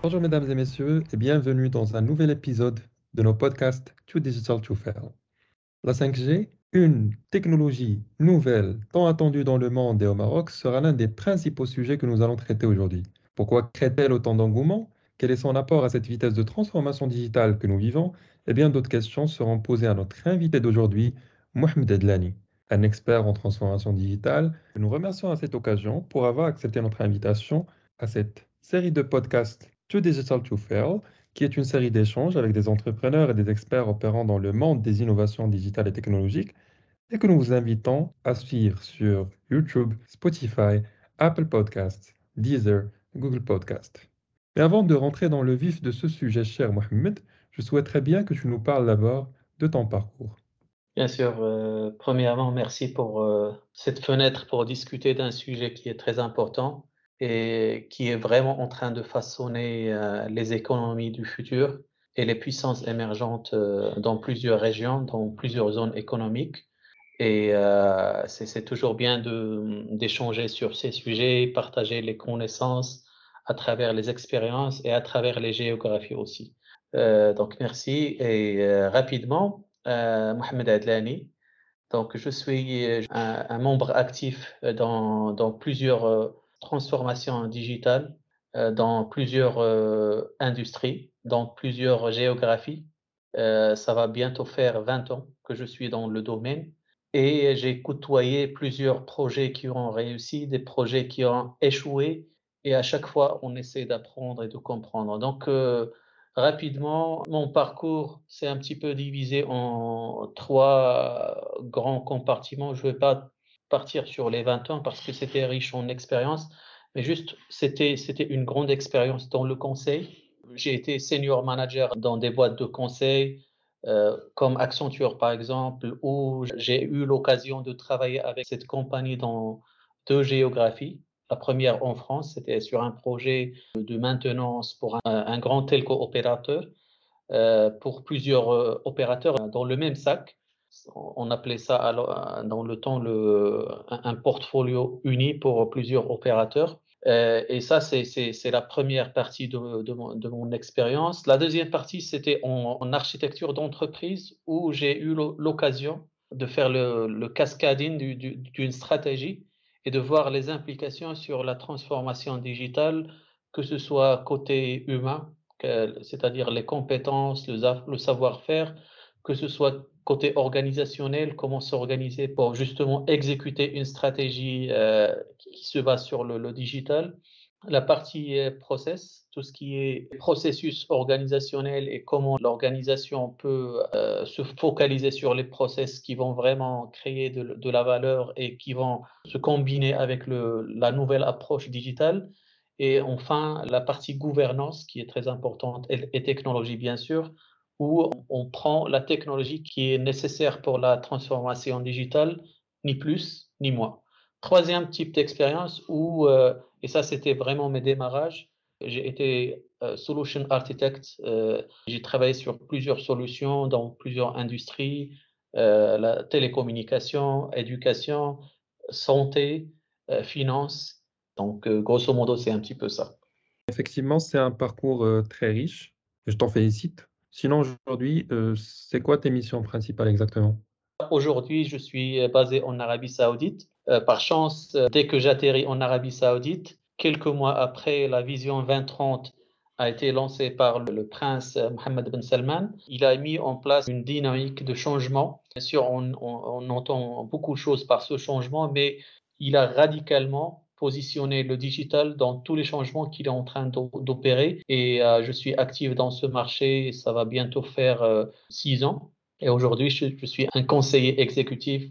Bonjour mesdames et messieurs et bienvenue dans un nouvel épisode de nos podcasts Too Digital to Fail. La 5G, une technologie nouvelle tant attendue dans le monde et au Maroc, sera l'un des principaux sujets que nous allons traiter aujourd'hui. Pourquoi crée-t-elle autant d'engouement? Quel est son apport à cette vitesse de transformation digitale que nous vivons? Et bien d'autres questions seront posées à notre invité d'aujourd'hui, Mohamed Edlani, un expert en transformation digitale. Nous remercions à cette occasion pour avoir accepté notre invitation à cette série de podcasts To Digital to Fail, qui est une série d'échanges avec des entrepreneurs et des experts opérant dans le monde des innovations digitales et technologiques, et que nous vous invitons à suivre sur YouTube, Spotify, Apple Podcasts, Deezer, Google Podcasts. Mais avant de rentrer dans le vif de ce sujet, cher Mohamed, je souhaiterais bien que tu nous parles d'abord de ton parcours. Bien sûr, euh, premièrement, merci pour euh, cette fenêtre pour discuter d'un sujet qui est très important et qui est vraiment en train de façonner euh, les économies du futur et les puissances émergentes euh, dans plusieurs régions, dans plusieurs zones économiques. Et euh, c'est toujours bien d'échanger sur ces sujets, partager les connaissances à travers les expériences et à travers les géographies aussi. donc merci. Et rapidement, Mohamed Adlani. Donc je suis un, un membre actif dans, dans plusieurs transformation digitale euh, dans plusieurs euh, industries, dans plusieurs géographies. Euh, ça va bientôt faire 20 ans que je suis dans le domaine et j'ai côtoyé plusieurs projets qui ont réussi, des projets qui ont échoué et à chaque fois on essaie d'apprendre et de comprendre. Donc rapidement, mon parcours s'est un petit peu divisé en trois grands compartiments. Je ne vais pas partir sur les 20 ans parce que c'était riche en expérience, mais juste, c'était, une grande expérience dans le conseil. J'ai été senior manager dans des boîtes de conseil, euh, comme Accenture par exemple, où j'ai eu l'occasion de travailler avec cette compagnie dans deux géographies. La première en France, c'était sur un projet de maintenance pour un, un grand telco opérateur, euh, pour plusieurs euh, opérateurs dans le même sac on appelait ça euh, dans le temps le, un portfolio uni pour plusieurs opérateurs. Euh, et ça, c'est la première partie de, de mon, expérience. La deuxième partie, c'était en, architecture d'entreprise où j'ai eu l'occasion de faire le, le cascading d'une stratégie et de voir les implications sur la transformation digitale, que ce soit côté humain, c'est-à-dire les compétences, le, le savoir-faire, que ce soit côté organisationnel, comment s'organiser pour justement exécuter une stratégie euh, qui se base sur le, digital. La partie euh, process, tout ce qui est processus organisationnel et comment l'organisation peut euh, se focaliser sur les process qui vont vraiment créer de, la valeur et qui vont se combiner avec le, la nouvelle approche digitale. Et enfin, la partie gouvernance qui est très importante et technologie, bien sûr, où on prend la technologie qui est nécessaire pour la transformation digitale, ni plus ni moins. Troisième type d'expérience où, euh, et ça c'était vraiment mes démarrages, j'ai été euh, solution architect, euh, j'ai travaillé sur plusieurs solutions dans plusieurs industries, la télécommunication, éducation, santé, finance. Donc grosso modo c'est un petit peu ça. Effectivement, c'est un parcours très riche. Je t'en félicite. Sinon, aujourd'hui, euh, c'est quoi tes missions principales exactement? Aujourd'hui, je suis basé en Arabie Saoudite. Euh, par chance, euh, dès que j'atterris en Arabie Saoudite, quelques mois après, la vision 2030 a été lancée par le, prince Mohammed Ben Salman. Il a mis en place une dynamique de changement. Bien sûr, on, on entend beaucoup de choses par ce changement, mais il a radicalement positionner le digital dans tous les changements qu'il est en train d'opérer. Et euh, je suis actif dans ce marché, ça va bientôt faire euh, six ans. Et aujourd'hui, je, suis un conseiller exécutif.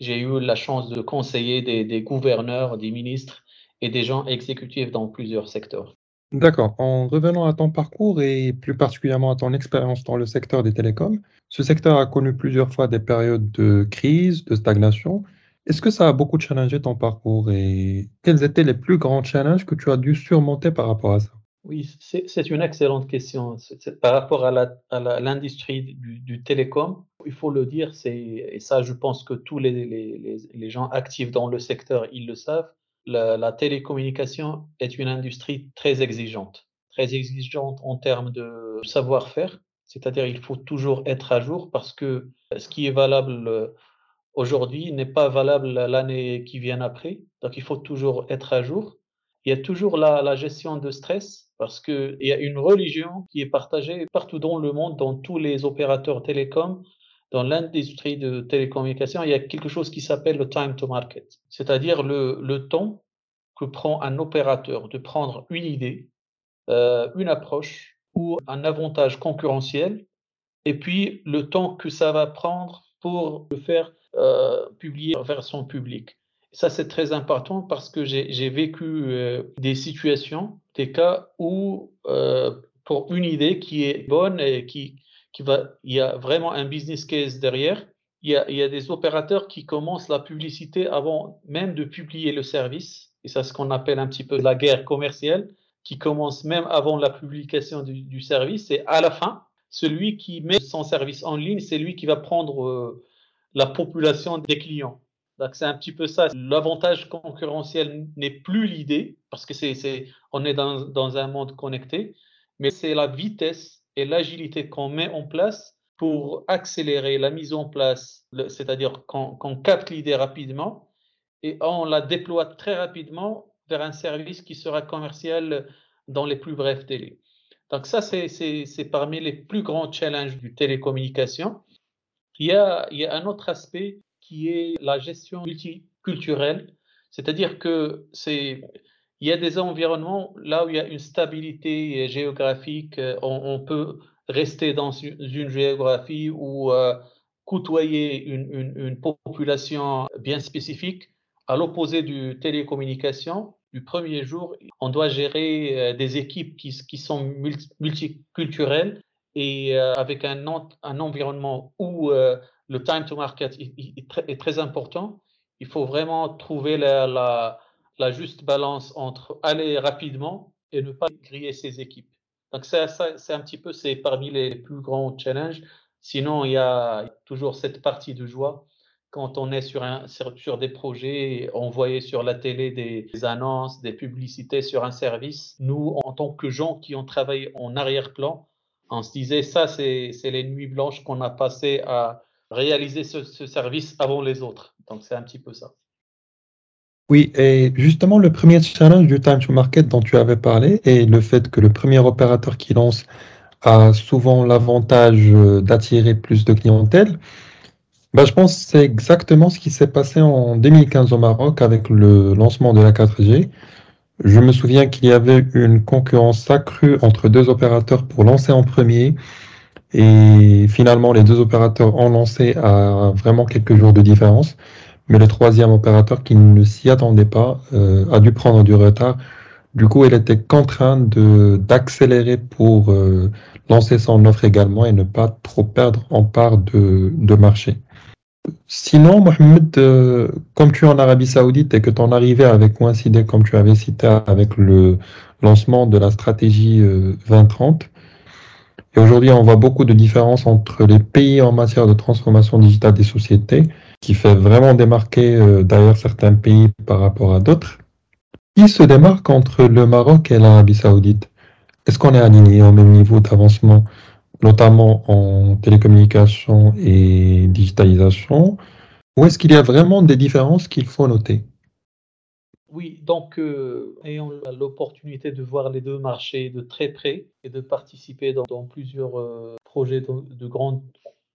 J'ai eu la chance de conseiller des, gouverneurs, des ministres et des gens exécutifs dans plusieurs secteurs. D'accord. En revenant à ton parcours et plus particulièrement à ton expérience dans le secteur des télécoms, ce secteur a connu plusieurs fois des périodes de crise, de stagnation. Est-ce que ça a beaucoup challengé ton parcours et quels étaient les plus grands challenges que tu as dû surmonter par rapport à ça? Oui, c'est une excellente question. par rapport à l'industrie du, télécom, il faut le dire, et ça je pense que tous les, gens actifs dans le secteur, ils le savent, la, télécommunication est une industrie très exigeante. très exigeante en termes de savoir-faire. C'est-à-dire, il faut toujours être à jour parce que ce qui est valable aujourd'hui n'est pas valable l'année qui vient après. Donc, il faut toujours être à jour. Il y a toujours la, gestion de stress parce qu'il y a une religion qui est partagée partout dans le monde, dans tous les opérateurs télécoms, dans l'industrie de télécommunications. Il y a quelque chose qui s'appelle le time to market, c'est-à-dire le, le, temps que prend un opérateur de prendre une idée, euh, une approche ou un avantage concurrentiel, et puis le temps que ça va prendre pour le faire euh, publier vers son public. Ça, c'est très important parce que j'ai vécu euh, des situations, des cas où, euh, pour une idée qui est bonne et qui, qui va, il y a vraiment un business case derrière, il y, a, il y a des opérateurs qui commencent la publicité avant même de publier le service. Et ça, c'est ce qu'on appelle un petit peu la guerre commerciale, qui commence même avant la publication du, du service. Et à la fin, celui qui met son service en ligne, c'est lui qui va prendre la population des clients. Donc c'est un petit peu ça. L'avantage concurrentiel n'est plus l'idée, parce que c'est, on est dans, dans un monde connecté, mais c'est la vitesse et l'agilité qu'on met en place pour accélérer la mise en place, c'est-à-dire qu'on, qu'on capte l'idée rapidement et on la déploie très rapidement vers un service qui sera commercial dans les plus brefs délais. Donc ça, c'est, c'est, c'est parmi les plus grands challenges du télécommunication. Il y a, un autre aspect qui est la gestion multiculturelle, c'est-à-dire que c'est il y a des environnements là où il y a une stabilité géographique, on, on peut rester dans une géographie ou euh, côtoyer une, population bien spécifique. À l'opposé du télécommunication, du premier jour, on doit gérer euh, des équipes qui, qui sont multiculturelles et euh, avec un, un, environnement où euh, le time to market est, très, important, il faut vraiment trouver la, la, juste balance entre aller rapidement et ne pas griller ses équipes. Donc ça, c'est un petit peu, c'est parmi les plus grands challenges. Sinon, il y a toujours cette partie de joie quand on est sur, un, sur, des projets, on voyait sur la télé des, annonces, des publicités sur un service. Nous, en tant que gens qui ont travaillé en arrière-plan, on se disait ça, c'est les nuits blanches qu'on a passées à réaliser ce, ce, service avant les autres. Donc c'est un petit peu ça. Oui, et justement, le premier challenge du time to market dont tu avais parlé est le fait que le premier opérateur qui lance a souvent l'avantage euh, d'attirer plus de clientèle. Ben, je pense que c'est exactement ce qui s'est passé en 2015 au Maroc avec le lancement de la 4G. Je me souviens qu'il y avait une concurrence accrue entre deux opérateurs pour lancer en premier. Et finalement, les deux opérateurs ont lancé à vraiment quelques jours de différence. Mais le troisième opérateur qui ne s'y attendait pas euh, a dû prendre du retard. Du coup, il était contraint d'accélérer pour euh, lancer son offre également et ne pas trop perdre en part de, de marché. Sinon, Mohamed, euh, comme tu es en Arabie Saoudite et que ton arrivée avait coïncidé, comme tu avais cité, avec le lancement de la stratégie euh, 2030, et aujourd'hui on voit beaucoup de différences entre les pays en matière de transformation digitale des sociétés, qui fait vraiment démarquer euh, d'ailleurs certains pays par rapport à d'autres. Qui se démarque entre le Maroc et l'Arabie Saoudite Est-ce qu'on est aligné au même niveau d'avancement? Notamment en télécommunication et digitalisation, ou est-ce qu'il y a vraiment des différences qu'il faut noter? Oui, donc euh, ayant l'opportunité de voir les deux marchés de très près et de participer dans, plusieurs euh, projets de, de, grande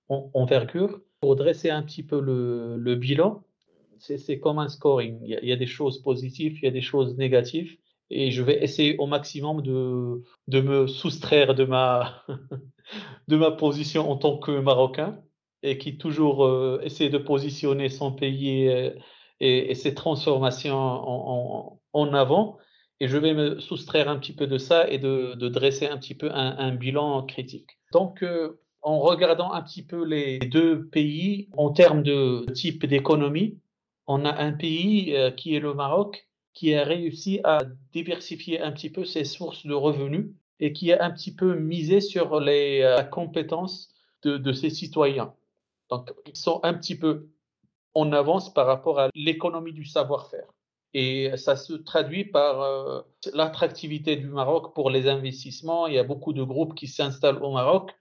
envergure, pour dresser un petit peu le, bilan, c'est comme un scoring. Il y, a, y, a, des choses positives, il y a des choses négatives et je vais essayer au maximum de, de me soustraire de ma, de ma position en tant que Marocain et qui toujours euh, essaie de positionner son pays et, et ses transformations en, en, avant. Et je vais me soustraire un petit peu de ça et de, dresser un petit peu un, bilan critique. Donc, euh, en regardant un petit peu les deux pays en termes de type d'économie, on a un pays euh, qui est le Maroc qui a réussi à diversifier un petit peu ses sources de revenus et qui a un petit peu misé sur les euh, compétences de, de ses citoyens. Donc, ils sont un petit peu en avance par rapport à l'économie du savoir-faire. Et ça se traduit par euh, l'attractivité du Maroc pour les investissements. Il y a beaucoup de groupes qui s'installent au Maroc,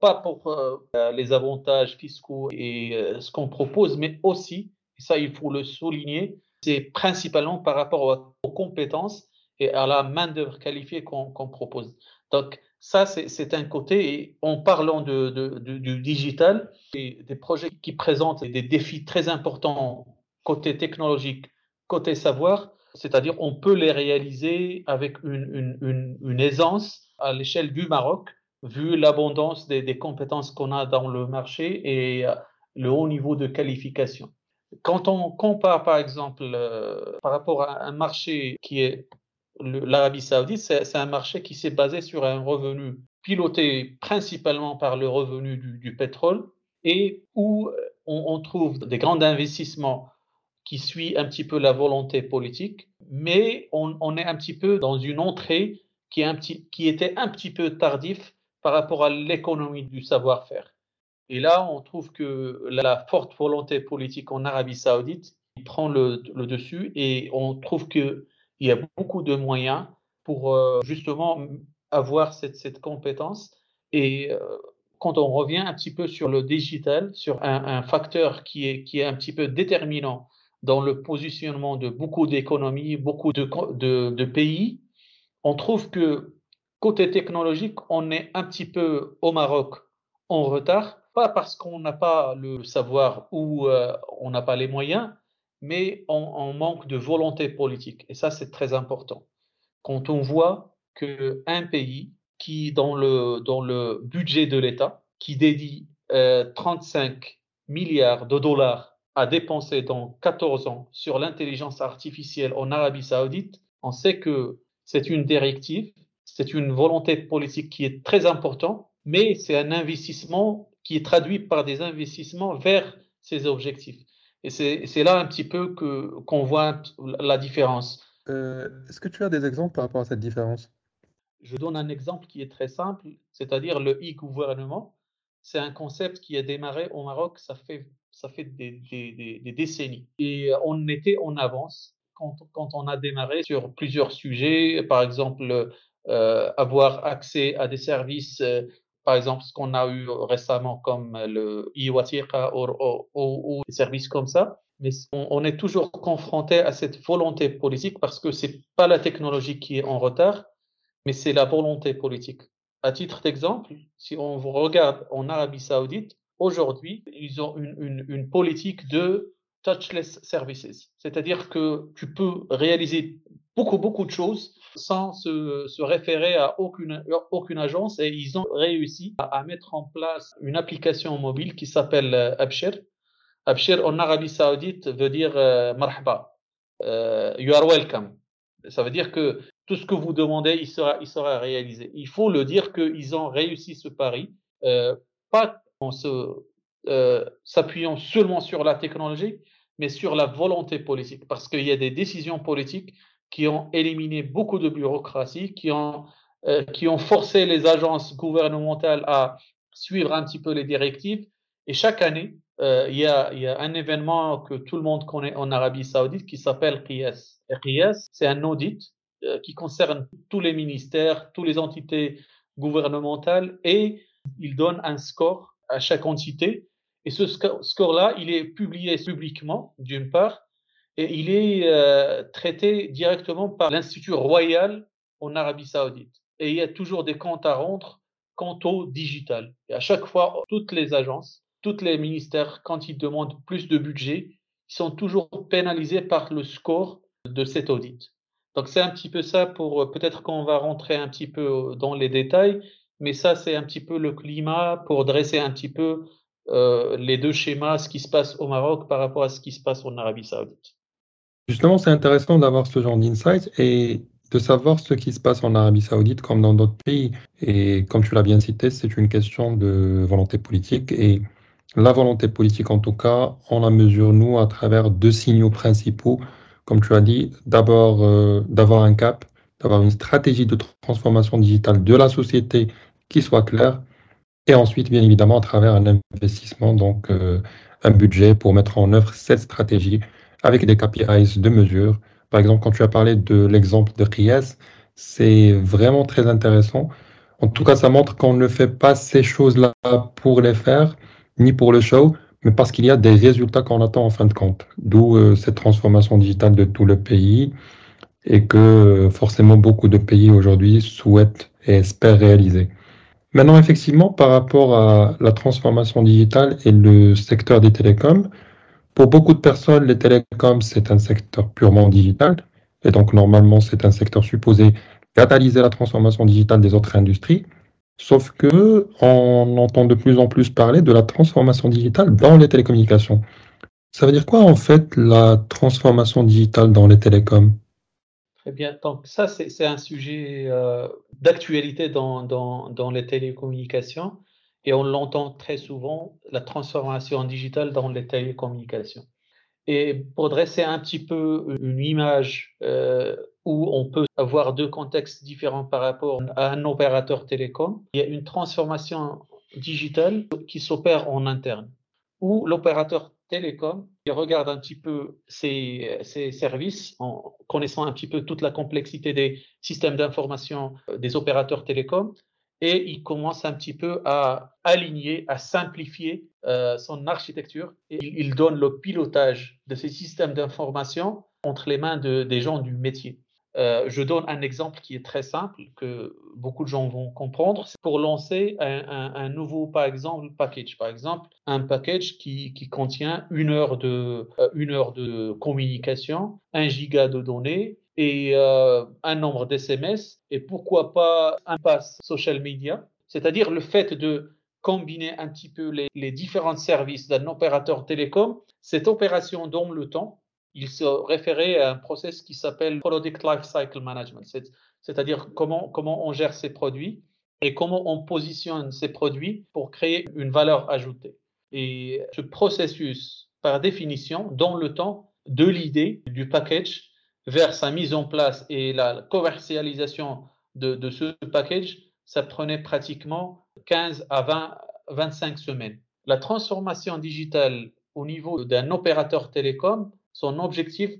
pas pour euh, les avantages fiscaux et euh, ce qu'on propose, mais aussi, et ça il faut le souligner, c'est principalement par rapport aux, compétences et à la main-d'œuvre qualifiée qu'on propose. Donc, ça, c'est un côté. Et en parlant du digital, des, projets qui présentent des défis très importants côté technologique, côté savoir, c'est-à-dire on peut les réaliser avec une, aisance à l'échelle du Maroc, vu l'abondance des, des, compétences qu'on a dans le marché et euh, le haut niveau de qualification. Quand on compare, par exemple, euh, par rapport à un marché qui est l'Arabie saoudite, c'est un marché qui s'est basé sur un revenu piloté principalement par le revenu du, pétrole et où on, on, trouve des grands investissements qui suit un petit peu la volonté politique, mais on, est un petit peu dans une entrée qui, est un petit, qui était un petit peu tardif par rapport à l'économie du savoir-faire. Et là, on trouve que la forte volonté politique en Arabie saoudite prend le, dessus et on trouve qu'il y a beaucoup de moyens pour euh, justement avoir cette, compétence. Et euh, quand on revient un petit peu sur le digital, sur un, facteur qui est, un petit peu déterminant dans le positionnement de beaucoup d'économies, beaucoup de, pays, on trouve que côté technologique, on est un petit peu au Maroc en retard, pas parce qu'on n'a pas le savoir ou euh, on n'a pas les moyens, mais on, manque de volonté politique. Et ça, c'est très important. Quand on voit qu'un pays qui, dans le, dans le budget de l'État, qui dédie euh, 35 milliards de dollars a dépensé dans 14 ans sur l'intelligence artificielle en Arabie saoudite, on sait que c'est une directive, c'est une volonté politique qui est très importante, mais c'est un investissement qui est traduit par des investissements vers ces objectifs. Et c'est là un petit peu que qu'on voit la différence. Euh, Est-ce que tu as des exemples par rapport à cette différence? Je donne un exemple qui est très simple, c'est-à-dire le e-gouvernement. C'est un concept qui a démarré au Maroc, ça fait ça fait des, des, des, décennies. Et on était en avance quand, quand, on a démarré sur plusieurs sujets, par exemple, euh, avoir accès à des services, euh, par exemple, ce qu'on a eu récemment comme le e-Watiqa ou, des services comme ça. Mais on, est toujours confronté à cette volonté politique parce que c'est pas la technologie qui est en retard, mais c'est la volonté politique. À titre d'exemple, si on vous regarde en Arabie Saoudite, aujourd'hui, ils ont une, politique de touchless services. C'est-à-dire que tu peux réaliser beaucoup, beaucoup de choses sans se, se référer à aucune, aucune agence et ils ont réussi à, mettre en place une application mobile qui s'appelle euh, Abshir. Abshir en Arabie Saoudite veut dire euh, marhaba, euh, you are welcome. Ça veut dire que tout ce que vous demandez, il sera, il sera réalisé. Il faut le dire qu'ils ont réussi ce pari, euh, pas en s'appuyant seulement sur la technologie, mais sur la volonté politique, parce qu'il y a des décisions politiques qui ont éliminé beaucoup de bureaucratie, qui ont, euh, qui ont forcé les agences gouvernementales à suivre un petit peu les directives. Et chaque année, euh, il, y a, y a un événement que tout le monde connaît en Arabie Saoudite qui s'appelle QIAS. QIAS, c'est un audit euh, qui concerne tous les ministères, toutes les entités gouvernementales et il donne un score à chaque entité. Et ce score-là, il est publié publiquement, d'une part, et il est euh, traité directement par l'Institut royal en Arabie saoudite. Et il y a toujours des comptes à rendre quant au digital. Et à chaque fois, toutes les agences, tous les ministères, quand ils demandent plus de budget, ils sont toujours pénalisés par le score de cet audit. Donc c'est un petit peu ça pour peut-être qu'on va rentrer un petit peu dans les détails, mais ça, c'est un petit peu le climat pour dresser un petit peu euh, les deux schémas, ce qui se passe au Maroc par rapport à ce qui se passe en Arabie Saoudite. Justement, c'est intéressant d'avoir ce genre d'insight et de savoir ce qui se passe en Arabie Saoudite comme dans d'autres pays. Et comme tu l'as bien cité, c'est une question de volonté politique. Et la volonté politique, en tout cas, on la mesure, nous, à travers deux signaux principaux. Comme tu as dit, d'abord, euh, d'avoir un cap, d'avoir une stratégie de transformation digitale de la société qui soit clair. Et ensuite, bien évidemment, à travers un investissement, donc euh, un budget pour mettre en œuvre cette stratégie avec des KPIs de mesure Par exemple, quand tu as parlé de l'exemple de Ries, c'est vraiment très intéressant. En tout cas, ça montre qu'on ne fait pas ces choses-là pour les faire, ni pour le show, mais parce qu'il y a des résultats qu'on attend en fin de compte. D'où euh, cette transformation digitale de tout le pays et que euh, forcément beaucoup de pays aujourd'hui souhaitent et espèrent réaliser. Maintenant, effectivement, par rapport à la transformation digitale et le secteur des télécoms, pour beaucoup de personnes, les télécoms, c'est un secteur purement digital. Et donc, normalement, c'est un secteur supposé catalyser la transformation digitale des autres industries. Sauf que on entend de plus en plus parler de la transformation digitale dans les télécommunications. Ça veut dire quoi, en fait, la transformation digitale dans les télécoms? Très bien. Donc, ça, c'est un sujet euh, d'actualité dans, dans, dans les télécommunications et on l'entend très souvent, la transformation digitale dans les télécommunications. Et pour dresser un petit peu une image euh, où on peut avoir deux contextes différents par rapport à un opérateur télécom, il y a une transformation digitale qui s'opère en interne, où l'opérateur télécom il regarde un petit peu ses, ses, services en connaissant un petit peu toute la complexité des systèmes d'information des opérateurs télécoms et il commence un petit peu à aligner, à simplifier euh, son architecture et il, donne le pilotage de ces systèmes d'information entre les mains de, des gens du métier. Euh, je donne un exemple qui est très simple, que beaucoup de gens vont comprendre. Pour lancer un, nouveau, par exemple, package. Par exemple, un package qui, qui contient une heure, de, euh, une heure de communication, un giga de données et euh, un nombre d'SMS et pourquoi pas un pass social media, c'est-à-dire le fait de combiner un petit peu les, les différents services d'un opérateur télécom. Cette opération dans le temps, il se référait à un process qui s'appelle Product Lifecycle Management, c'est-à-dire comment, comment on gère ces produits et comment on positionne ces produits pour créer une valeur ajoutée. Et ce processus, par définition, dans le temps, de l'idée du package vers sa mise en place et la commercialisation de, ce package, ça prenait pratiquement 15 à 20, 25 semaines. La transformation digitale au niveau d'un opérateur télécom, son objectif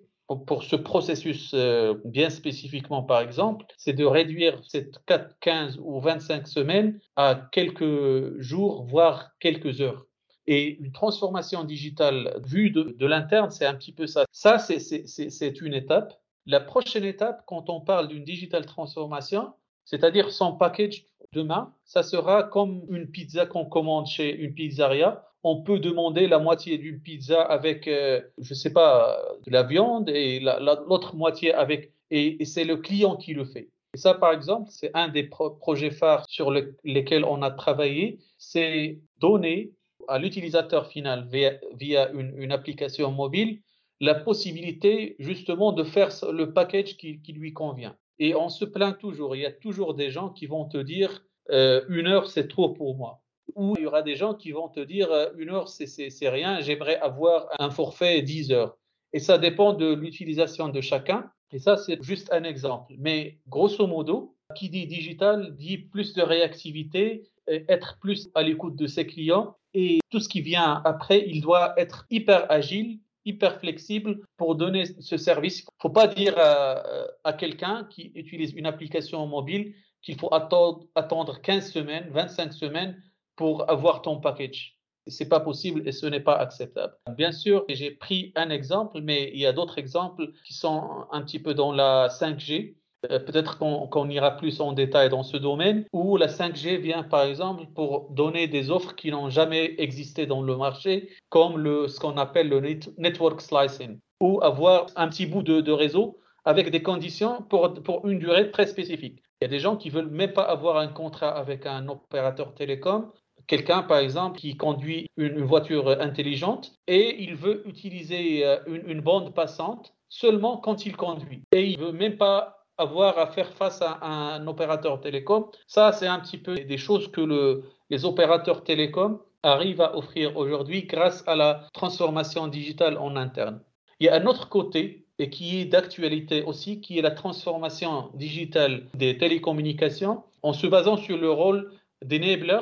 pour, ce processus euh, bien spécifiquement, par exemple, c'est de réduire cette 4, 15 ou 25 semaines à quelques jours, voire quelques heures. Et une transformation digitale vue de, l'interne, c'est un petit peu ça. Ça, c'est une étape. La prochaine étape, quand on parle d'une digital transformation, c'est-à-dire son package demain, ça sera comme une pizza qu'on commande chez une pizzeria. On peut demander la moitié d'une pizza avec, euh, je sais pas, de la viande et l'autre la, moitié avec, et, c'est le client qui le fait. Et ça, par exemple, c'est un des pro projets phares sur le, lesquels on a travaillé, c'est donner à l'utilisateur final via, une, application mobile la possibilité justement de faire le package qui, qui, lui convient. Et on se plaint toujours, il y a toujours des gens qui vont te dire euh, une heure c'est trop pour moi. Ou il y aura des gens qui vont te dire euh, une heure c'est rien, j'aimerais avoir un forfait 10 heures. Et ça dépend de l'utilisation de chacun. Et ça, c'est juste un exemple. Mais grosso modo, qui dit digital dit plus de réactivité, être plus à l'écoute de ses clients et tout ce qui vient après, il doit être hyper agile, hyper flexible pour donner ce service. Il ne faut pas dire à, à quelqu'un qui utilise une application mobile qu'il faut attendre, attendre 15 semaines, 25 semaines pour avoir ton package. C'est pas possible et ce n'est pas acceptable. Bien sûr, j'ai pris un exemple, mais il y a d'autres exemples qui sont un petit peu dans la 5G. Euh, peut-être qu'on qu ira plus en détail dans ce domaine, où la 5G vient par exemple pour donner des offres qui n'ont jamais existé dans le marché, comme le, ce qu'on appelle le network slicing, ou avoir un petit bout de, réseau avec des conditions pour, pour, une durée très spécifique. Il y a des gens qui veulent même pas avoir un contrat avec un opérateur télécom. Quelqu'un, par exemple, qui conduit une, voiture intelligente et il veut utiliser euh, une, une bande passante seulement quand il conduit. Et il veut même pas avoir à faire face à un opérateur télécom. Ça, c'est un petit peu des choses que le, les opérateurs télécoms arrivent à offrir aujourd'hui grâce à la transformation digitale en interne. Il y a un autre côté et qui est d'actualité aussi, qui est la transformation digitale des télécommunications en se basant sur le rôle d'enabler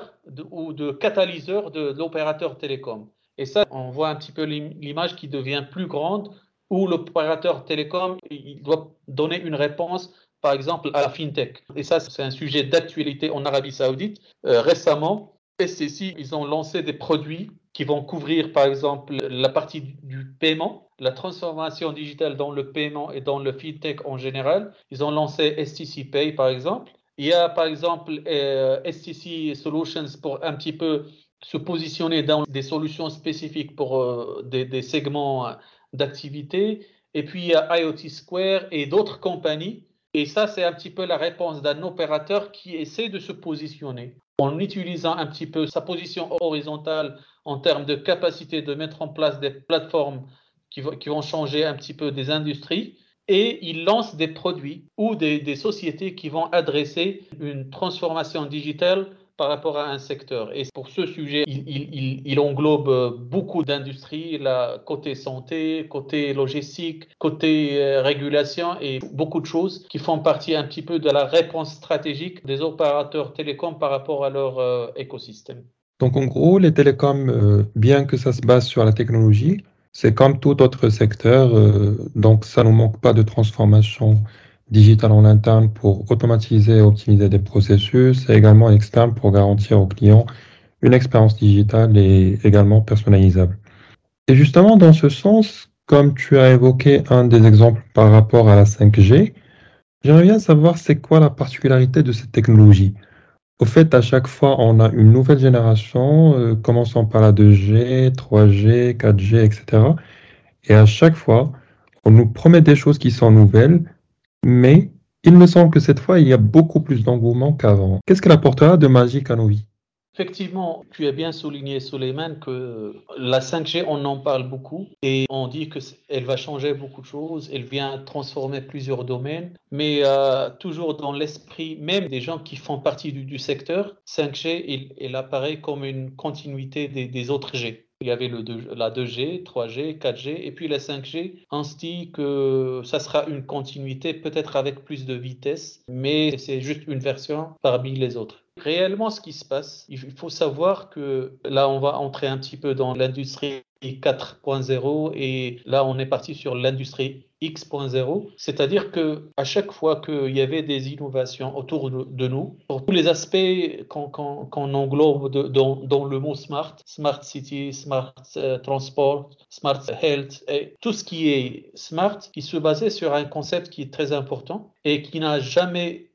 ou de catalyseur de l'opérateur télécom. Et ça, on voit un petit peu l'image qui devient plus grande où l'opérateur télécom il doit donner une réponse par exemple à la fintech. Et ça, c'est un sujet d'actualité en Arabie Saoudite. Euh, récemment, SCC, ils ont lancé des produits qui vont couvrir, par exemple, la partie du paiement, la transformation digitale dans le paiement et dans le fintech en général. Ils ont lancé STC Pay, par exemple. Il y a, par exemple, euh, STC Solutions pour un petit peu se positionner dans des solutions spécifiques pour euh, des, des, segments d'activité. Et puis, il y a IoT Square et d'autres compagnies et ça, c'est un petit peu la réponse d'un opérateur qui essaie de se positionner en utilisant un petit peu sa position horizontale en termes de capacité de mettre en place des plateformes qui, vont changer un petit peu des industries. Et il lance des produits ou des, des sociétés qui vont adresser une transformation digitale par rapport à un secteur. Et pour ce sujet, il, englobe beaucoup d'industries, côté santé, côté logistique, côté euh, régulation et beaucoup de choses qui font partie un petit peu de la réponse stratégique des opérateurs télécoms par rapport à leur euh, écosystème. Donc en gros, les télécoms, euh, bien que ça se base sur la technologie, c'est comme tout autre secteur, donc ça ne manque pas de transformation digital en interne pour automatiser et optimiser des processus et également externe pour garantir aux clients une expérience digitale et également personnalisable. Et justement, dans ce sens, comme tu as évoqué un des exemples par rapport à la 5G, j'aimerais bien savoir c'est quoi la particularité de cette technologie. Au fait, à chaque fois, on a une nouvelle génération, euh, commençant par la 2G, 3G, 4G, etc. Et à chaque fois, on nous promet des choses qui sont nouvelles, mais il me semble que cette fois, il y a beaucoup plus d'engouement qu'avant. Qu'est-ce qu'elle apportera de magique à nos vies? Effectivement, tu as bien souligné, Suleiman, que la 5G, on en parle beaucoup et on dit qu'elle va changer beaucoup de choses, elle vient transformer plusieurs domaines, mais euh, toujours dans l'esprit même des gens qui font partie du, secteur, 5G, il, apparaît comme une continuité des, des autres G. Il y avait la 2G, 3G, 4G et puis la 5G. On dit que ça sera une continuité, peut-être avec plus de vitesse, mais c'est juste une version parmi les autres. Réellement, ce qui se passe, il faut savoir que là, on va entrer un petit peu dans l'industrie 4.0 et là, on est parti sur l'industrie X.0, c'est-à-dire que à chaque fois qu'il y avait des innovations autour de, nous, pour tous les aspects qu'on englobe dans, le mot smart, smart city, smart euh, transport, smart health, tout ce qui est smart, qui se basait sur un concept qui est très important et qui n'a jamais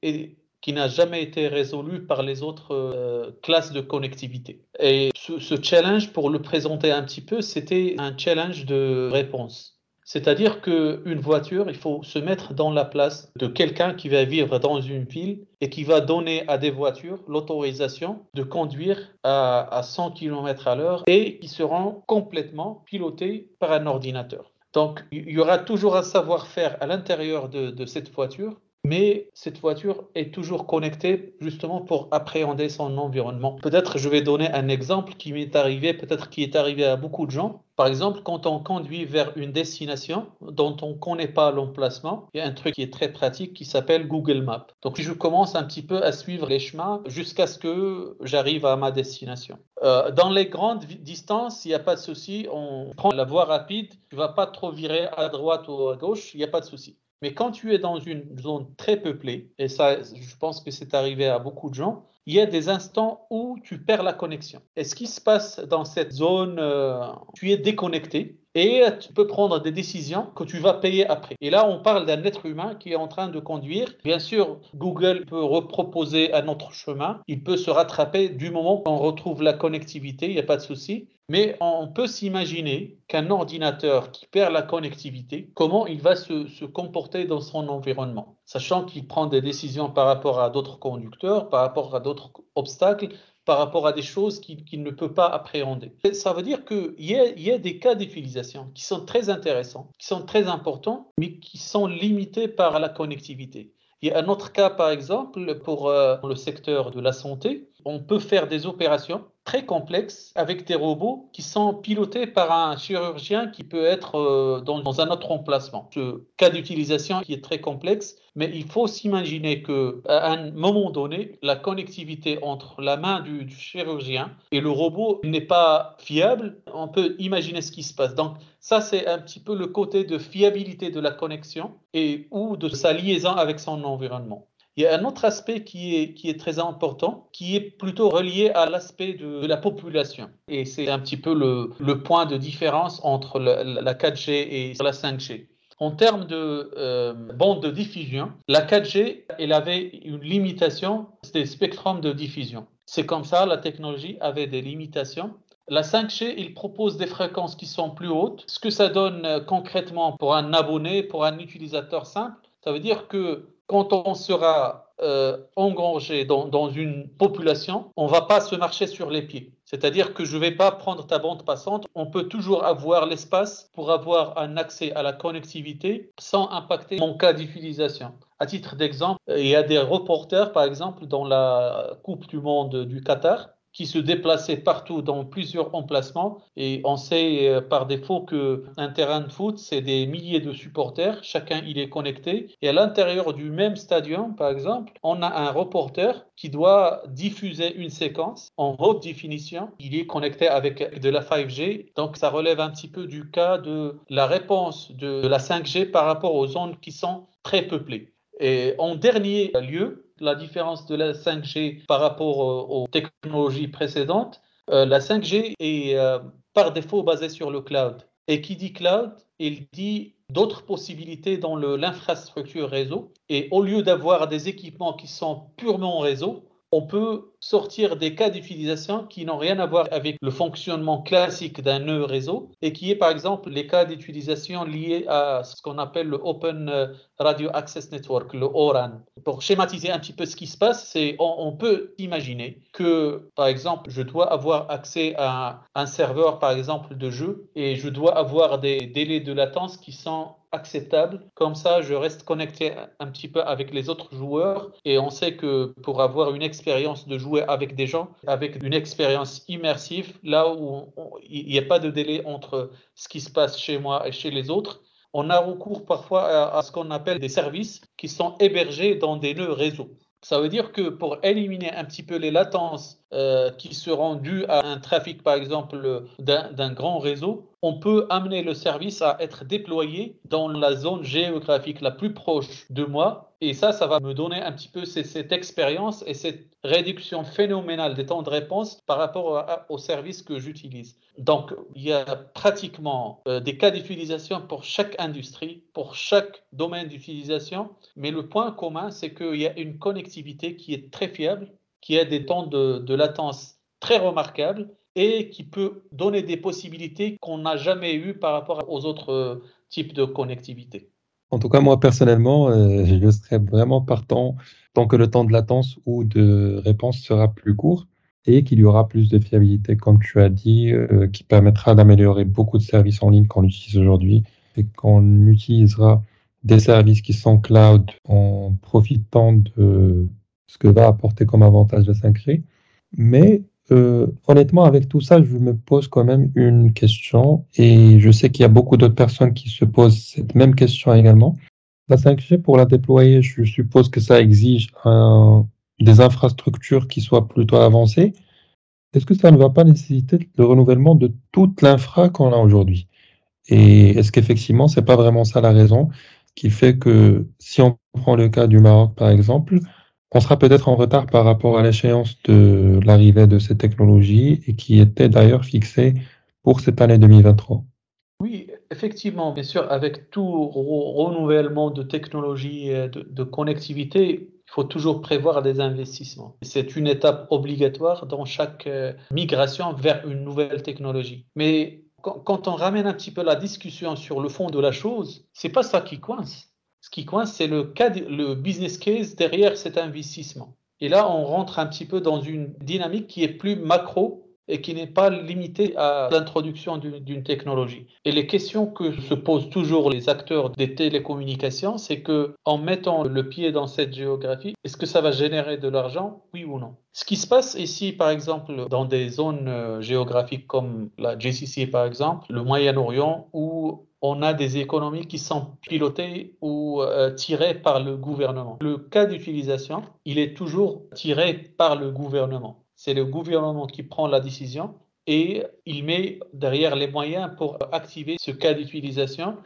qui n'a jamais été résolu par les autres euh, classes de connectivité. Et ce, challenge, pour le présenter un petit peu, c'était un challenge de réponse. C'est-à-dire qu'une voiture, il faut se mettre dans la place de quelqu'un qui va vivre dans une ville et qui va donner à des voitures l'autorisation de conduire à, 100 km à l'heure et qui seront complètement pilotés par un ordinateur. Donc, il y aura toujours un savoir-faire à l'intérieur de cette voiture mais cette voiture est toujours connectée justement pour appréhender son environnement. Peut-être je vais donner un exemple qui m'est arrivé, peut-être qui est arrivé à beaucoup de gens. Par exemple, quand on conduit vers une destination dont on ne connaît pas l'emplacement, il y a un truc qui est très pratique qui s'appelle Google Maps. Donc je commence un petit peu à suivre les chemins jusqu'à ce que j'arrive à ma destination. Euh, dans les grandes distances, il n'y a pas de souci, on prend la voie rapide, tu ne vas pas trop virer à droite ou à gauche, il n'y a pas de souci. Mais quand tu es dans une zone très peuplée, et ça, je pense que c'est arrivé à beaucoup de gens, il y a des instants où tu perds la connexion. Et ce qui se passe dans cette zone, euh, tu es déconnecté et tu peux prendre des décisions que tu vas payer après? Et là, on parle d'un être humain qui est en train de conduire. Bien sûr, Google peut reproposer un autre chemin. Il peut se rattraper du moment qu'on retrouve la connectivité, il n'y a pas de souci. Mais on peut s'imaginer qu'un ordinateur qui perd la connectivité, comment il va se, comporter dans son environnement, sachant qu'il prend des décisions par rapport à d'autres conducteurs, par rapport à d'autres obstacles, par rapport à des choses qu'il ne peut pas appréhender. Ça veut dire qu'il y, a des cas d'utilisation qui sont très intéressants, qui sont très importants, mais qui sont limités par la connectivité. Il y a un autre cas, par exemple, pour euh, le secteur de la santé. On peut faire des opérations très complexes avec des robots qui sont pilotés par un chirurgien qui peut être euh, dans, un autre emplacement. Ce cas d'utilisation qui est très complexe, mais il faut s'imaginer qu'à un moment donné, la connectivité entre la main du chirurgien et le robot n'est pas fiable. On peut imaginer ce qui se passe. Donc ça, c'est un petit peu le côté de fiabilité de la connexion et ou de sa liaison avec son environnement. Il y a un autre aspect qui est, très important, qui est plutôt relié à l'aspect de, la population. Et c'est un petit peu le, le, point de différence entre la 4G et la 5G. En termes de euh, bande de diffusion, la 4G, elle avait une limitation des spectrums de diffusion. C'est comme ça, la technologie avait des limitations. La 5G, il propose des fréquences qui sont plus hautes. Ce que ça donne euh, concrètement pour un abonné, pour un utilisateur simple, ça veut dire que quand on sera euh, engrangé dans, une population, on ne va pas se marcher sur les pieds. C'est-à-dire que je ne vais pas prendre ta bande passante, on peut toujours avoir l'espace pour avoir un accès à la connectivité sans impacter mon cas d'utilisation. À titre d'exemple, il y a des reporters, par exemple, dans la Coupe du Monde du Qatar, qui se déplaçaient partout dans plusieurs emplacements. Et on sait euh, par défaut qu'un terrain de foot, c'est des milliers de supporters, chacun il est connecté. Et à l'intérieur du même stadium, par exemple, on a un reporter qui doit diffuser une séquence en haute définition. Il est connecté avec de la 5G. Donc ça relève un petit peu du cas de la réponse de la 5G par rapport aux zones qui sont très peuplées. Et en dernier lieu, la différence de la 5G par rapport aux, technologies précédentes, euh, la 5G est euh, par défaut basée sur le cloud. Et qui dit cloud, il dit d'autres possibilités dans l'infrastructure réseau. Et au lieu d'avoir des équipements qui sont purement réseau, on peut sortir des cas d'utilisation qui n'ont rien à voir avec le fonctionnement classique d'un nœud réseau et qui est par exemple les cas d'utilisation liés à ce qu'on appelle le Open euh, Radio Access Network, le ORAN. Pour schématiser un petit peu ce qui se passe, c'est on, peut imaginer que par exemple je dois avoir accès à un serveur par exemple de jeu et je dois avoir des délais de latence qui sont acceptable. Comme ça, je reste connecté un petit peu avec les autres joueurs et on sait que pour avoir une expérience de jouer avec des gens, avec une expérience immersive, là où il n'y a pas de délai entre ce qui se passe chez moi et chez les autres, on a recours parfois à, ce qu'on appelle des services qui sont hébergés dans des nœuds réseau. Ça veut dire que pour éliminer un petit peu les latences euh, qui seront dues à un trafic, par exemple, d'un grand réseau, on peut amener le service à être déployé dans la zone géographique la plus proche de moi. Et ça, ça va me donner un petit peu cette expérience et cette réduction phénoménale des temps de réponse par rapport au service que j'utilise. Donc, il y a pratiquement euh, des cas d'utilisation pour chaque industrie, pour chaque domaine d'utilisation, mais le point commun, c'est qu'il y a une connectivité qui est très fiable, qui a des temps de, latence très remarquables et qui peut donner des possibilités qu'on n'a jamais eues par rapport aux autres euh, types de connectivité. En tout cas, moi personnellement, euh, je serais vraiment partant tant que le temps de latence ou de réponse sera plus court et qu'il y aura plus de fiabilité, comme tu as dit, euh, qui permettra d'améliorer beaucoup de services en ligne qu'on utilise aujourd'hui et qu'on utilisera des services qui sont cloud en profitant de ce que va apporter comme avantage la 5G. Mais euh, honnêtement, avec tout ça, je me pose quand même une question et je sais qu'il y a beaucoup d'autres personnes qui se posent cette même question également. La 5G, pour la déployer, je suppose que ça exige des infrastructures qui soient plutôt avancées. Est-ce que ça ne va pas nécessiter le renouvellement de toute l'infra qu'on a aujourd'hui? Et est-ce qu'effectivement, c'est pas vraiment ça la raison qui fait que si on prend le cas du Maroc, par exemple, on sera peut-être en retard par rapport à l'échéance de l'arrivée de ces technologies et qui était d'ailleurs fixée pour cette année 2023. Oui, effectivement, bien sûr, avec tout renouvellement de technologies et de, connectivité, il faut toujours prévoir des investissements. C'est une étape obligatoire dans chaque euh, migration vers une nouvelle technologie. Mais quand on ramène un petit peu la discussion sur le fond de la chose, c'est pas ça qui coince. Ce qui coince, c'est le, business case derrière cet investissement. Et là, on rentre un petit peu dans une dynamique qui est plus macro et qui n'est pas limité à l'introduction d'une technologie. Et les questions que se posent toujours les acteurs des télécommunications, c'est que en mettant le pied dans cette géographie, est-ce que ça va générer de l'argent, oui ou non? Ce qui se passe ici, par exemple, dans des zones euh, géographiques comme la GCC, par exemple, le Moyen-Orient, où on a des économies qui sont pilotées ou euh, tirées par le gouvernement. Le cas d'utilisation, il est toujours tiré par le gouvernement. C'est le gouvernement qui prend la décision et il met derrière les moyens pour activer ce cas d'utilisation.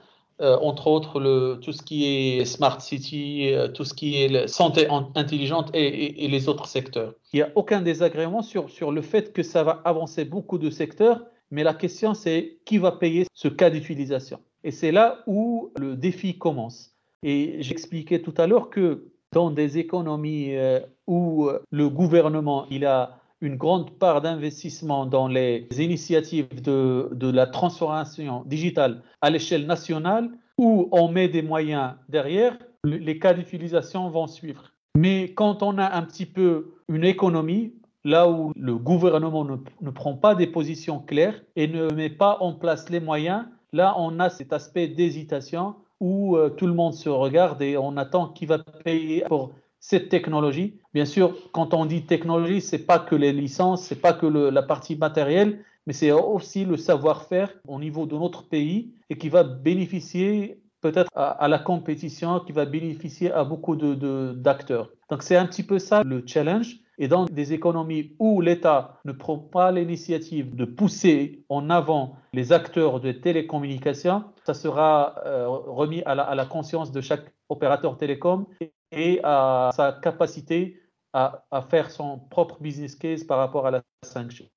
Euh, entre autres, le, tout ce qui est smart city, euh, tout ce qui est santé intelligente et, les autres secteurs. Il n'y a aucun désagrément sur, sur le fait que ça va avancer beaucoup de secteurs, mais la question c'est qui va payer ce cas d'utilisation? Et c'est là où le défi commence. Et j'expliquais tout à l'heure que dans des économies euh, où le gouvernement il a une grande part d'investissement dans les initiatives de, de, la transformation digitale à l'échelle nationale, où on met des moyens derrière, les cas d'utilisation vont suivre. Mais quand on a un petit peu une économie, là où le gouvernement ne, ne prend pas des positions claires et ne met pas en place les moyens, là on a cet aspect d'hésitation où euh, tout le monde se regarde et on attend qui va payer pour cette technologie. Bien sûr, quand on dit technologie, c'est pas que les licences, c'est pas que la partie matérielle, mais c'est aussi le savoir-faire au niveau de notre pays et qui va bénéficier peut-être à, la compétition, qui va bénéficier à beaucoup d'acteurs. De, Donc c'est un petit peu ça le challenge. Et dans des économies où l'État ne prend pas l'initiative de pousser en avant les acteurs de télécommunications, ça sera euh, remis à la, conscience de chaque opérateur télécom et à sa capacité à, faire son propre business case par rapport à la 5G.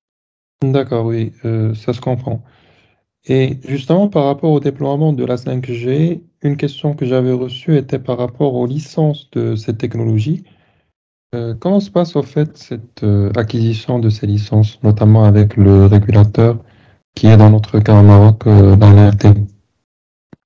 D'accord, oui, euh, ça se comprend. Et justement, par rapport au déploiement de la 5G, une question que j'avais reçue était par rapport aux licences de cette technologie. Euh, comment se passe au fait cette euh, acquisition de ces licences, notamment avec le régulateur qui est dans notre cas au Maroc, dans l'RT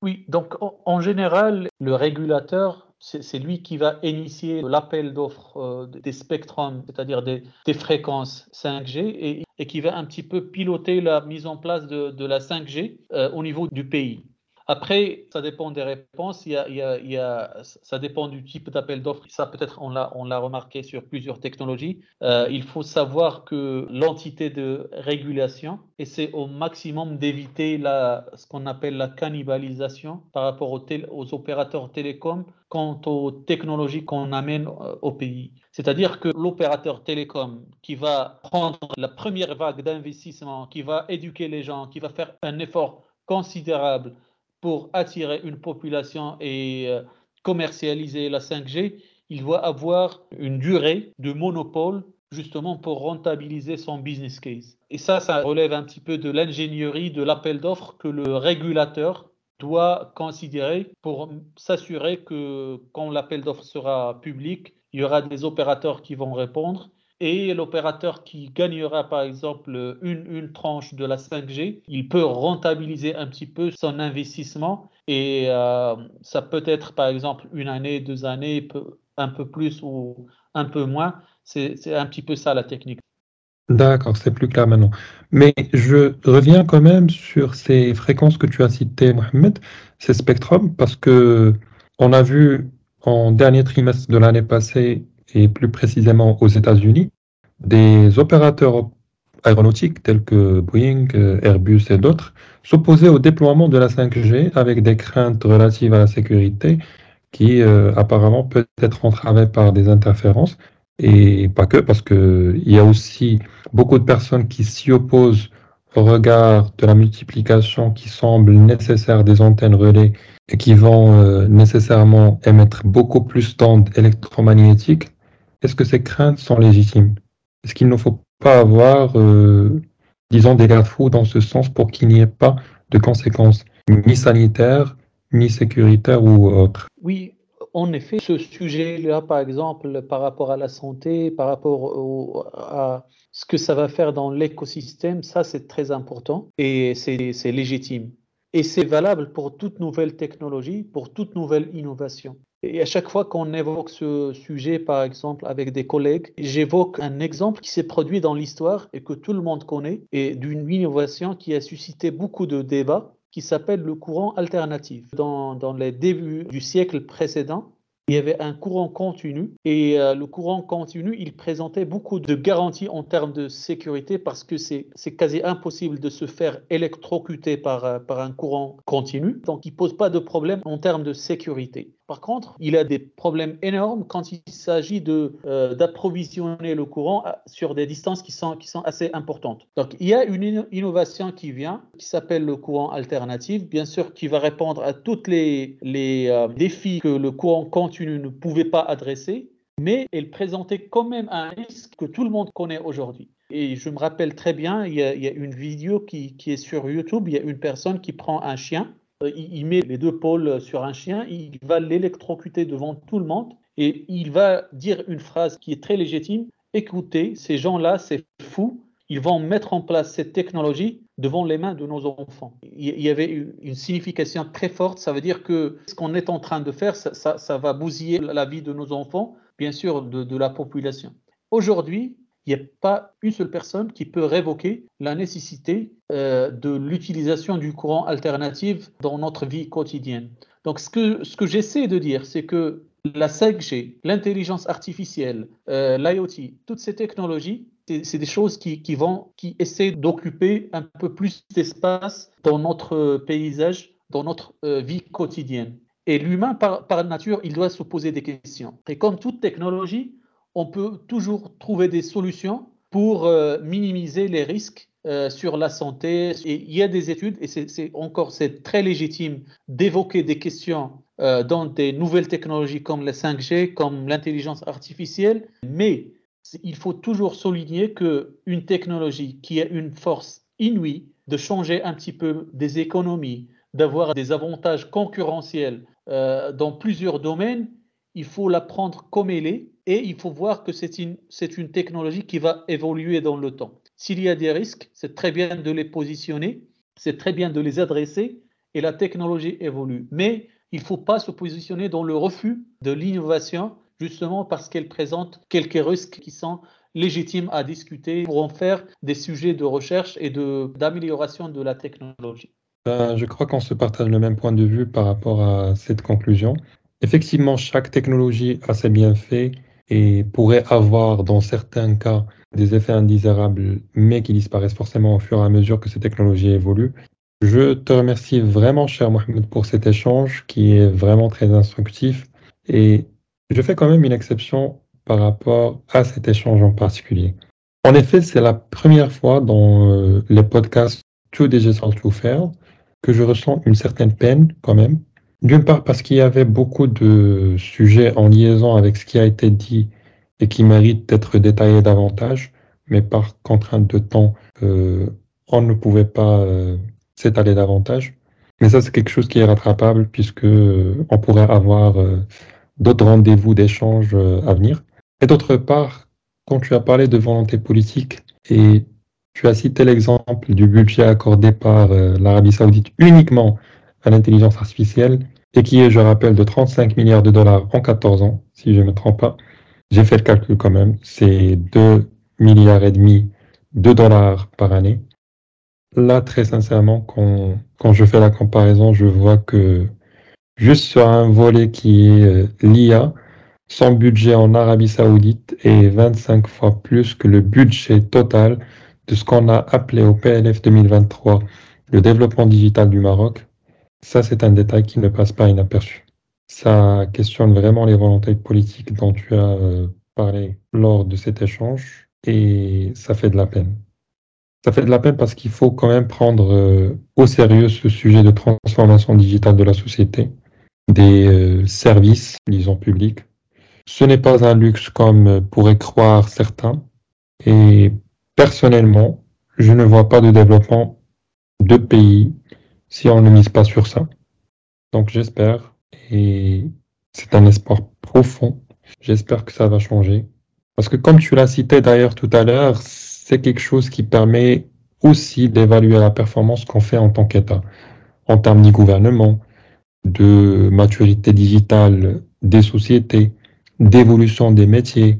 Oui, donc en général, le régulateur c'est lui qui va initier l'appel d'offres euh, des spectrums, c'est-à-dire des, fréquences 5G, et, qui va un petit peu piloter la mise en place de, la 5G euh, au niveau du pays. Après, ça dépend des réponses. Il y a, ça dépend du type d'appel d'offres. Ça, peut-être, on l'a remarqué sur plusieurs technologies. Euh, il faut savoir que l'entité de régulation essaie au maximum d'éviter ce qu'on appelle la cannibalisation par rapport aux, opérateurs télécoms quant aux technologies qu'on amène euh, au pays. C'est-à-dire que l'opérateur télécom qui va prendre la première vague d'investissement, qui va éduquer les gens, qui va faire un effort considérable pour attirer une population et euh, commercialiser la 5G, il doit avoir une durée de monopole justement pour rentabiliser son business case. Et ça, ça relève un petit peu de l'ingénierie de l'appel d'offres que le régulateur doit considérer pour s'assurer que quand l'appel d'offres sera public, il y aura des opérateurs qui vont répondre et l'opérateur qui gagnera par exemple une, une, tranche de la 5G, il peut rentabiliser un petit peu son investissement et euh, ça peut être par exemple une année, deux années, un peu plus ou un peu moins. C'est un petit peu ça la technique. D'accord, c'est plus clair maintenant. Mais je reviens quand même sur ces fréquences que tu as citées, Mohamed, ces spectrums, parce que on a vu en dernier trimestre de l'année passée et plus précisément aux États-Unis, des opérateurs aéronautiques tels que Boeing, Airbus et d'autres s'opposaient au déploiement de la 5G avec des craintes relatives à la sécurité qui euh, apparemment peut être entravées par des interférences. Et pas que parce qu'il y a aussi beaucoup de personnes qui s'y opposent au regard de la multiplication qui semble nécessaire des antennes relais et qui vont euh, nécessairement émettre beaucoup plus d'ondes électromagnétiques est-ce que ces craintes sont légitimes? Est-ce qu'il ne faut pas avoir, euh, disons, des garde-fous dans ce sens pour qu'il n'y ait pas de conséquences ni sanitaires, ni sécuritaires ou autres? Oui, en effet, ce sujet-là, par exemple, par rapport à la santé, par rapport à ce que ça va faire dans l'écosystème, ça c'est très important et c'est légitime. Et c'est valable pour toute nouvelle technologie, pour toute nouvelle innovation. Et à chaque fois qu'on évoque ce sujet, par exemple, avec des collègues, j'évoque un exemple qui s'est produit dans l'histoire et que tout le monde connaît, et d'une innovation qui a suscité beaucoup de débats, qui s'appelle le courant alternatif. Dans, les débuts du siècle précédent, il y avait un courant continu et euh, le courant continu, il présentait beaucoup de garanties en termes de sécurité parce que c'est quasi impossible de se faire électrocuter par, euh, par un courant continu. Donc, il ne pose pas de problème en termes de sécurité. Par contre, il a des problèmes énormes quand il s'agit euh, d'approvisionner le courant sur des distances qui sont, qui sont assez importantes. Donc, il y a une innovation qui vient, qui s'appelle le courant alternatif, bien sûr, qui va répondre à tous les, les euh, défis que le courant continu ne pouvait pas adresser, mais elle présentait quand même un risque que tout le monde connaît aujourd'hui. Et je me rappelle très bien, il y a, il y a une vidéo qui, qui est sur YouTube, il y a une personne qui prend un chien euh, il met les deux pôles sur un chien, il va l'électrocuter devant tout le monde et il va dire une phrase qui est très légitime. Écoutez, ces gens-là, c'est fou, ils vont mettre en place cette technologie devant les mains de nos enfants. Il y avait une signification très forte, ça veut dire que ce qu'on est en train de faire, ça, va bousiller la vie de nos enfants, bien sûr de la population. Aujourd'hui, il n'y a pas une seule personne qui peut révoquer la nécessité euh, de l'utilisation du courant alternatif dans notre vie quotidienne. Donc ce que, ce que j'essaie de dire, c'est que la 5G, l'intelligence artificielle, euh, l'IoT, toutes ces technologies, c'est des choses qui, qui, vont, qui essaient d'occuper un peu plus d'espace dans notre paysage, dans notre euh, vie quotidienne. Et l'humain, par, par nature, il doit se poser des questions. Et comme toute technologie, on peut toujours trouver des solutions pour euh, minimiser les risques euh, sur la santé. Il y a des études, et c'est encore c'est très légitime d'évoquer des questions euh, dans des nouvelles technologies comme la 5G, comme l'intelligence artificielle, mais il faut toujours souligner que une technologie qui a une force inouïe de changer un petit peu des économies, d'avoir des avantages concurrentiels dans plusieurs domaines, il faut la prendre comme elle est et il faut voir que c'est une, une technologie qui va évoluer dans le temps. S'il y a des risques, c'est très bien de les positionner, c'est très bien de les adresser et la technologie évolue. Mais il ne faut pas se positionner dans le refus de l'innovation justement parce qu'elle présente quelques risques qui sont légitimes à discuter pour en faire des sujets de recherche et d'amélioration de, la technologie. Ben, je crois qu'on se partage le même point de vue par rapport à cette conclusion. Effectivement, chaque technologie a ses bienfaits et pourrait avoir dans certains cas des effets indésirables, mais qui disparaissent forcément au fur et à mesure que ces technologies évoluent. Je te remercie vraiment, cher Mohamed, pour cet échange qui est vraiment très instructif. Et je fais quand même une exception par rapport à cet échange en particulier. En effet, c'est la première fois dans euh, les podcasts Tout Digital to Fair que je ressens une certaine peine quand même d'une part parce qu'il y avait beaucoup de sujets en liaison avec ce qui a été dit et qui méritent d'être détaillés davantage, mais par contrainte de temps, euh, on ne pouvait pas euh, s'étaler davantage. Mais ça, c'est quelque chose qui est rattrapable puisque euh, on pourrait avoir d'autres rendez-vous d'échange à venir. Et d'autre part, quand tu as parlé de volonté politique et tu as cité l'exemple du budget accordé par l'Arabie saoudite uniquement à l'intelligence artificielle et qui est, je rappelle, de 35 milliards de dollars en 14 ans, si je ne me trompe pas. J'ai fait le calcul quand même. C'est 2 milliards et demi de dollars par année. Là, très sincèrement, quand, quand je fais la comparaison, je vois que juste sur un volet qui est euh, l'IA, son budget en Arabie Saoudite est 25 fois plus que le budget total de ce qu'on a appelé au PLF 2023 le développement digital du Maroc. Ça, c'est un détail qui ne passe pas inaperçu. Ça questionne vraiment les volontés politiques dont tu as euh, parlé lors de cet échange et ça fait de la peine. Ça fait de la peine parce qu'il faut quand même prendre euh, au sérieux ce sujet de transformation digitale de la société, des euh, services, disons, publics. Ce n'est pas un luxe comme pourraient croire certains. Et personnellement, je ne vois pas de développement de pays si on ne mise pas sur ça. Donc j'espère, et c'est un espoir profond, j'espère que ça va changer. Parce que comme tu l'as cité d'ailleurs tout à l'heure, c'est quelque chose qui permet aussi d'évaluer la performance qu'on fait en tant qu'État, en termes de gouvernement, de maturité digitale des sociétés, d'évolution des métiers,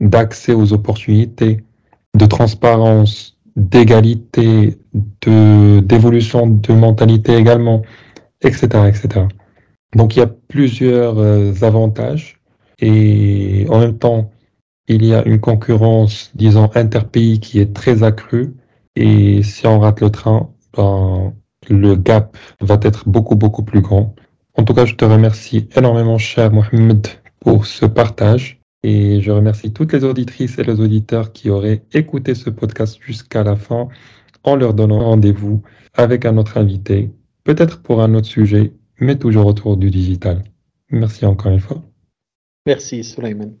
d'accès aux opportunités, de transparence, d'égalité, de, d'évolution de mentalité également, etc., etc. Donc il y a plusieurs euh, avantages et en même temps, il y a une concurrence, disons, interpays qui est très accrue et si on rate le train, ben, le gap va être beaucoup, beaucoup plus grand. En tout cas, je te remercie énormément, cher Mohamed, pour ce partage. Et je remercie toutes les auditrices et les auditeurs qui auraient écouté ce podcast jusqu'à la fin en leur donnant rendez-vous avec un autre invité, peut-être pour un autre sujet, mais toujours autour du digital. Merci encore une fois. Merci, Suleiman.